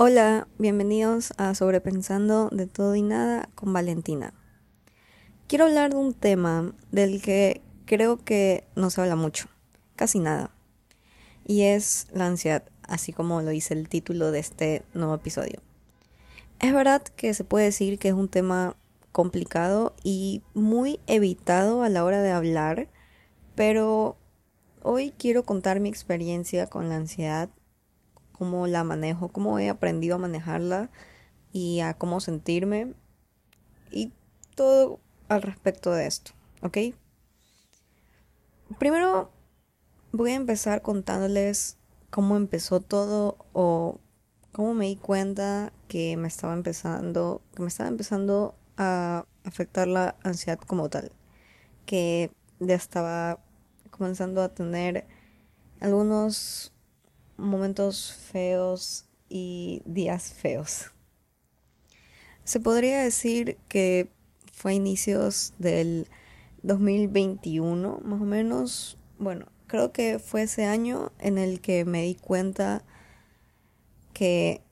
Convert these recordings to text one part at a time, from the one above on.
Hola, bienvenidos a Sobrepensando de todo y nada con Valentina. Quiero hablar de un tema del que creo que no se habla mucho, casi nada, y es la ansiedad, así como lo dice el título de este nuevo episodio. Es verdad que se puede decir que es un tema complicado y muy evitado a la hora de hablar, pero hoy quiero contar mi experiencia con la ansiedad cómo la manejo, cómo he aprendido a manejarla y a cómo sentirme y todo al respecto de esto, ¿ok? Primero voy a empezar contándoles cómo empezó todo o cómo me di cuenta que me estaba empezando, que me estaba empezando a afectar la ansiedad como tal, que ya estaba comenzando a tener algunos momentos feos y días feos. Se podría decir que fue a inicios del 2021, más o menos. Bueno, creo que fue ese año en el que me di cuenta que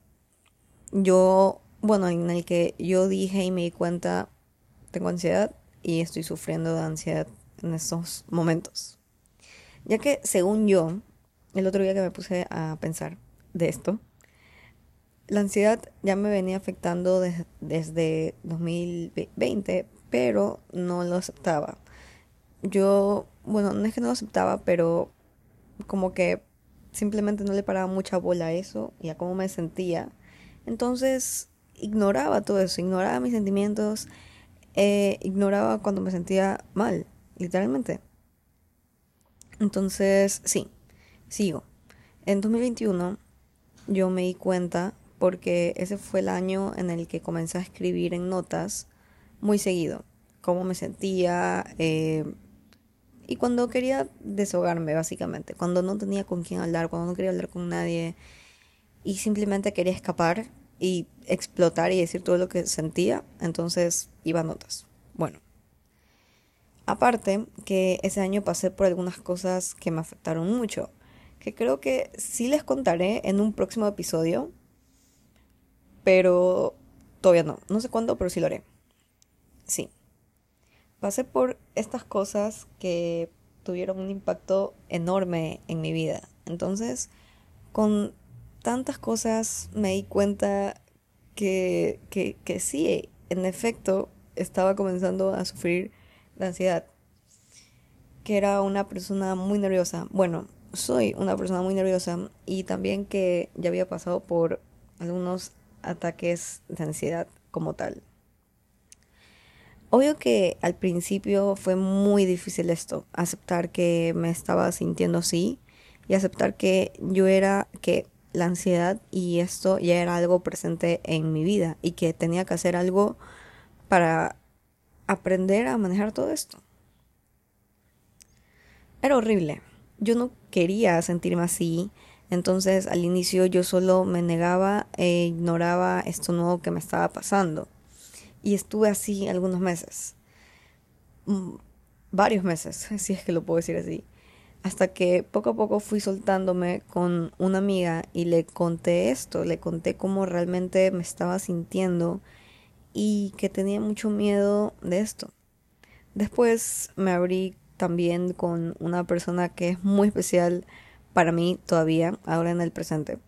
yo, bueno, en el que yo dije y me di cuenta, tengo ansiedad y estoy sufriendo de ansiedad en estos momentos. Ya que según yo, el otro día que me puse a pensar de esto, la ansiedad ya me venía afectando desde 2020, pero no lo aceptaba. Yo, bueno, no es que no lo aceptaba, pero como que simplemente no le paraba mucha bola a eso y a cómo me sentía. Entonces ignoraba todo eso, ignoraba mis sentimientos, eh, ignoraba cuando me sentía mal, literalmente. Entonces, sí, Sigo. En 2021 yo me di cuenta porque ese fue el año en el que comencé a escribir en notas muy seguido, cómo me sentía eh, y cuando quería desahogarme básicamente, cuando no tenía con quién hablar, cuando no quería hablar con nadie y simplemente quería escapar y explotar y decir todo lo que sentía, entonces iba a notas. Bueno, aparte que ese año pasé por algunas cosas que me afectaron mucho que creo que sí les contaré en un próximo episodio, pero todavía no, no sé cuándo, pero sí lo haré. Sí. Pasé por estas cosas que tuvieron un impacto enorme en mi vida. Entonces, con tantas cosas me di cuenta que, que, que sí, en efecto, estaba comenzando a sufrir de ansiedad. Que era una persona muy nerviosa. Bueno, soy una persona muy nerviosa y también que ya había pasado por algunos ataques de ansiedad como tal. Obvio que al principio fue muy difícil esto, aceptar que me estaba sintiendo así y aceptar que yo era, que la ansiedad y esto ya era algo presente en mi vida y que tenía que hacer algo para aprender a manejar todo esto. Era horrible, yo no quería sentirme así. Entonces al inicio yo solo me negaba e ignoraba esto nuevo que me estaba pasando. Y estuve así algunos meses. Mm, varios meses, si es que lo puedo decir así. Hasta que poco a poco fui soltándome con una amiga y le conté esto, le conté cómo realmente me estaba sintiendo y que tenía mucho miedo de esto. Después me abrí también con una persona que es muy especial para mí todavía, ahora en el presente.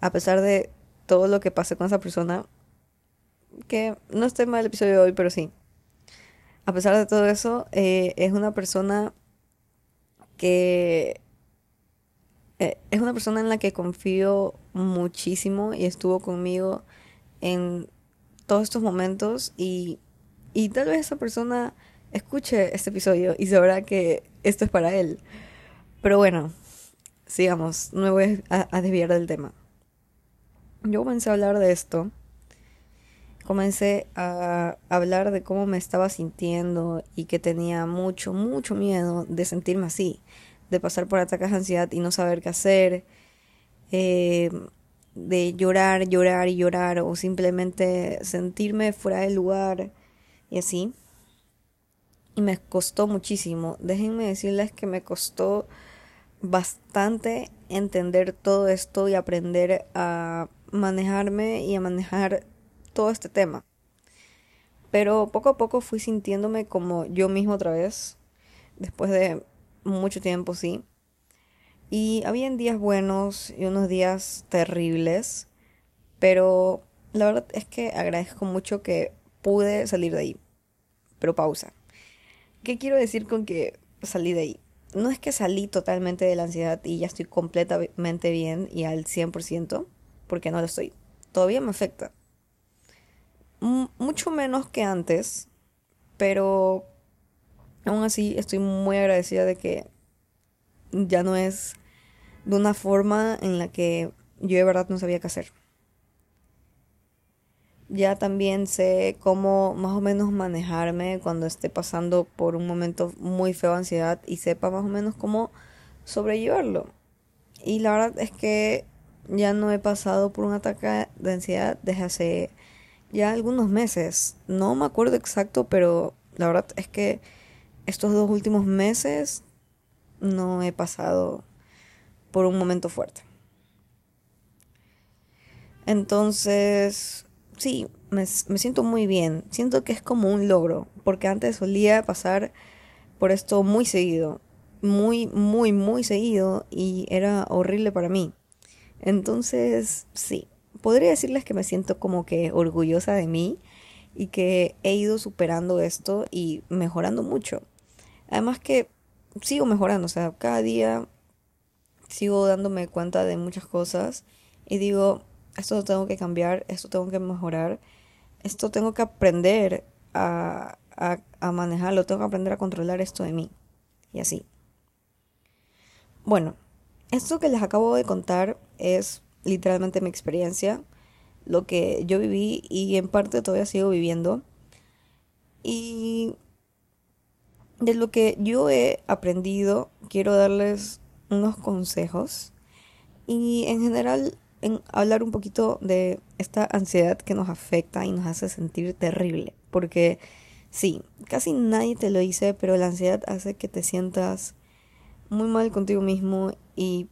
A pesar de todo lo que pase con esa persona, que no esté mal el episodio de hoy, pero sí. A pesar de todo eso, eh, es una persona que eh, es una persona en la que confío muchísimo y estuvo conmigo en todos estos momentos y, y tal vez esa persona escuche este episodio y sabrá que esto es para él. Pero bueno, sigamos, no me voy a, desviar del tema. Yo comencé a hablar de esto. Comencé a hablar de cómo me estaba sintiendo y que tenía mucho, mucho miedo de sentirme así, de pasar por ataques de ansiedad y no saber qué hacer, eh, de llorar, llorar y llorar o simplemente sentirme fuera del lugar y así y me costó muchísimo. Déjenme decirles que me costó bastante entender todo esto y aprender a manejarme y a manejar todo este tema. Pero poco a poco fui sintiéndome como yo mismo otra vez, después de mucho tiempo, sí. Y habían días buenos y unos días terribles, pero la verdad es que agradezco mucho que pude salir de ahí. Pero pausa. ¿Qué quiero decir con que salí de ahí? No es que salí totalmente de la ansiedad y ya estoy completamente bien y al 100%, porque no lo estoy. Todavía me afecta. mucho menos que antes, pero aún así estoy muy agradecida de que ya no es de una forma en la que yo de verdad no sabía qué hacer. Ya también sé cómo más o menos manejarme cuando esté pasando por un momento muy feo de ansiedad y sepa más o menos cómo sobrellevarlo. Y la verdad es que ya no he pasado por un ataque de ansiedad desde hace ya algunos meses. No me acuerdo exacto, pero la verdad es que estos dos últimos meses no he pasado por un momento fuerte. Entonces, sí, me, siento muy bien. Siento que es como un logro, porque antes solía pasar por esto muy seguido, muy, muy, muy seguido y era horrible para mí. Entonces, sí, podría decirles que me siento como que orgullosa de mí y que he ido superando esto y mejorando mucho. Además que sigo mejorando, o sea, cada día sigo dándome cuenta de muchas cosas y digo, esto tengo que cambiar, esto tengo que mejorar, esto tengo que aprender a, a, manejarlo, tengo que aprender a controlar esto de mí. Y así. Bueno, esto que les acabo de contar es literalmente mi experiencia, lo que yo viví y en parte todavía sigo viviendo. Y de lo que yo he aprendido, quiero darles unos consejos y en general en hablar un poquito de esta ansiedad que nos afecta y nos hace sentir terrible. Porque sí, casi nadie te lo dice, pero la ansiedad hace que te sientas muy mal contigo mismo y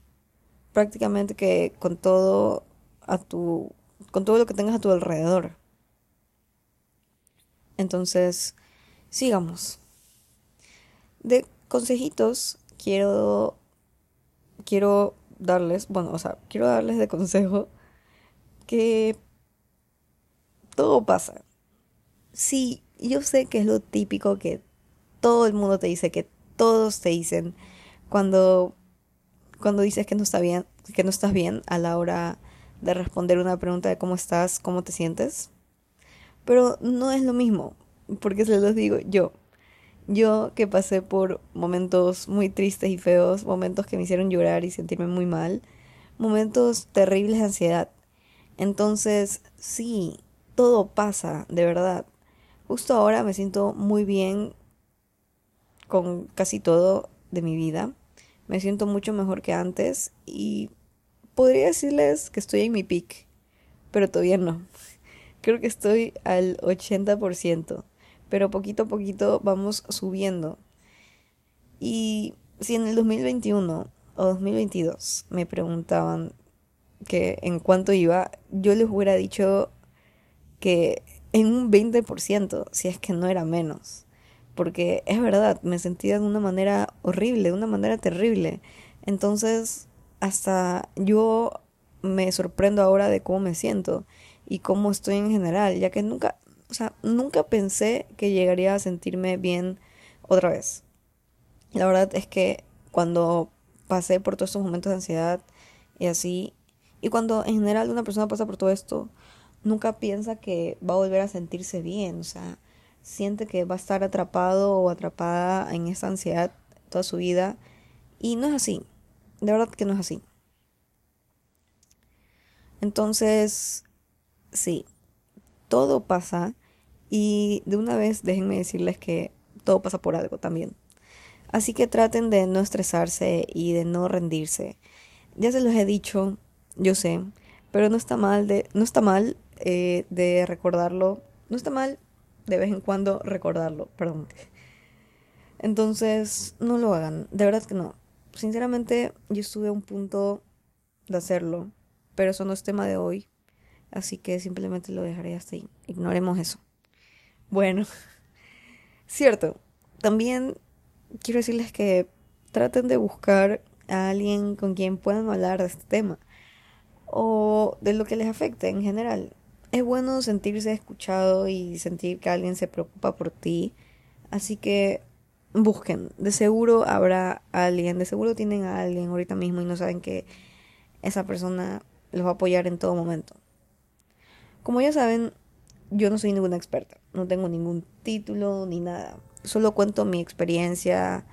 prácticamente que con todo a tu con todo lo que tengas a tu alrededor. Entonces, sigamos. De consejitos quiero quiero darles, bueno, o sea, quiero darles de consejo que todo pasa. Sí, yo sé que es lo típico que todo el mundo te dice, que todos te dicen cuando cuando dices que no está bien, que no estás bien a la hora de responder una pregunta de cómo estás, cómo te sientes. Pero no es lo mismo, porque se los digo yo. Yo que pasé por momentos muy tristes y feos, momentos que me hicieron llorar y sentirme muy mal, momentos terribles de ansiedad. Entonces, sí, todo pasa, de verdad. Justo ahora me siento muy bien con casi todo de mi vida. Me siento mucho mejor que antes y podría decirles que estoy en mi peak, pero todavía no. Creo que estoy al 80% pero poquito a poquito vamos subiendo. Y si en el 2021 o 2022 me preguntaban que en cuánto iba, yo les hubiera dicho que en un 20%, si es que no era menos. Porque es verdad, me sentía de una manera horrible, de una manera terrible. Entonces, hasta yo me sorprendo ahora de cómo me siento y cómo estoy en general, ya que nunca, o sea, nunca pensé que llegaría a sentirme bien otra vez. La verdad es que cuando pasé por todos estos momentos de ansiedad y así, y cuando en general una persona pasa por todo esto, nunca piensa que va a volver a sentirse bien, o sea, siente que va a estar atrapado o atrapada en esa ansiedad toda su vida, y no es así, de verdad que no es así. Entonces, sí, todo pasa y de una vez déjenme decirles que todo pasa por algo también. Así que traten de no estresarse y de no rendirse. Ya se los he dicho, yo sé, pero no está mal de, no está mal eh, de recordarlo. No está mal de vez en cuando recordarlo, perdón. Entonces, no lo hagan, de verdad que no. Sinceramente, yo estuve a un punto de hacerlo, pero eso no es tema de hoy. Así que simplemente lo dejaré hasta ahí. Ignoremos eso. Bueno, cierto. También quiero decirles que traten de buscar a alguien con quien puedan hablar de este tema o de lo que les afecte en general. Es bueno sentirse escuchado y sentir que alguien se preocupa por ti. Así que busquen. De seguro habrá alguien, de seguro tienen a alguien ahorita mismo y no saben que esa persona los va a apoyar en todo momento. Como ya saben, yo no soy ninguna experta, no tengo ningún título ni nada. Solo cuento mi experiencia,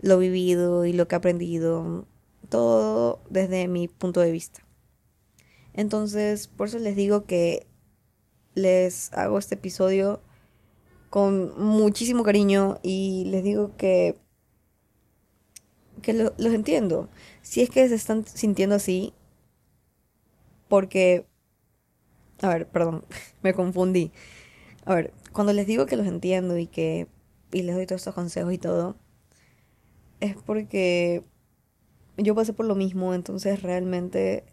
lo vivido y lo que he aprendido, todo desde mi punto de vista. Entonces, por eso les digo que les hago este episodio con muchísimo cariño y les digo que que los entiendo. Si es que se están sintiendo así, porque, a ver, perdón, me confundí. A ver, cuando les digo que los entiendo y que y les doy todos estos consejos y todo, es porque yo pasé por lo mismo, entonces realmente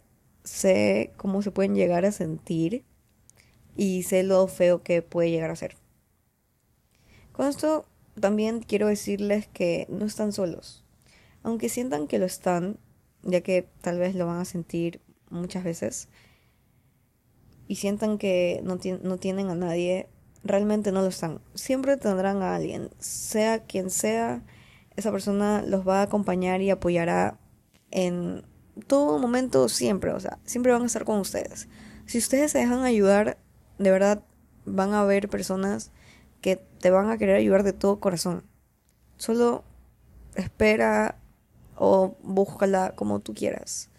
sé cómo se pueden llegar a sentir y sé lo feo que puede llegar a ser. Con esto también quiero decirles que no están solos. Aunque sientan que lo están, ya que tal vez lo van a sentir muchas veces, y sientan que no, no tienen a nadie, realmente no lo están. Siempre tendrán a alguien, sea quien sea, esa persona los va a acompañar y apoyará en todo momento, siempre, o sea, siempre van a estar con ustedes. Si ustedes se dejan ayudar, de verdad van a haber personas que te van a querer ayudar de todo corazón. Solo espera o búscala como tú quieras.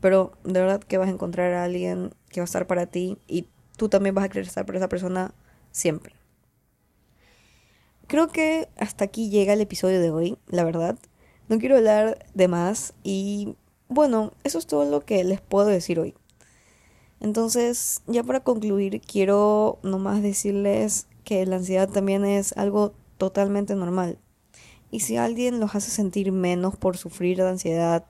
Pero de verdad que vas a encontrar a alguien que va a estar para ti y tú también vas a querer estar para esa persona siempre. Creo que hasta aquí llega el episodio de hoy, la verdad. No quiero hablar de más y bueno, eso es todo lo que les puedo decir hoy. Entonces, ya para concluir, quiero nomás decirles que la ansiedad también es algo totalmente normal. Y si alguien los hace sentir menos por sufrir de ansiedad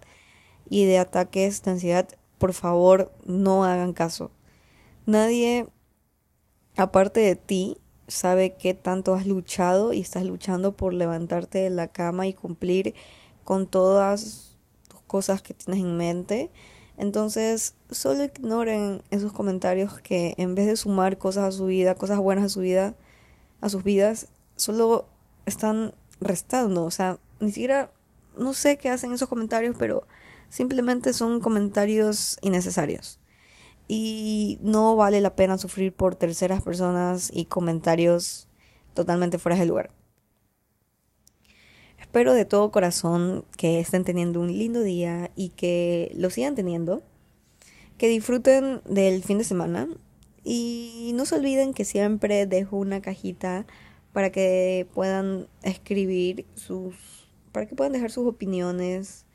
y de ataques de ansiedad, por favor no hagan caso. Nadie, aparte de ti, sabe qué tanto has luchado y estás luchando por levantarte de la cama y cumplir con todas tus cosas que tienes en mente. Entonces, solo ignoren esos comentarios que en vez de sumar cosas a su vida, cosas buenas a su vida, a sus vidas, solo están restando. O sea, ni siquiera, no sé qué hacen esos comentarios, pero simplemente son comentarios innecesarios. Y no vale la pena sufrir por terceras personas y comentarios totalmente fuera de lugar. Espero de todo corazón que estén teniendo un lindo día y que lo sigan teniendo. Que disfruten del fin de semana y no se olviden que siempre dejo una cajita para que puedan escribir sus, para que puedan dejar sus opiniones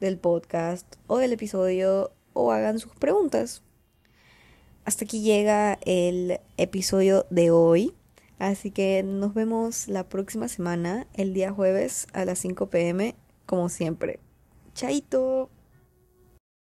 del podcast o del episodio o hagan sus preguntas. Hasta aquí llega el episodio de hoy. Así que nos vemos la próxima semana, el día jueves a las 5 pm, como siempre. Chaito.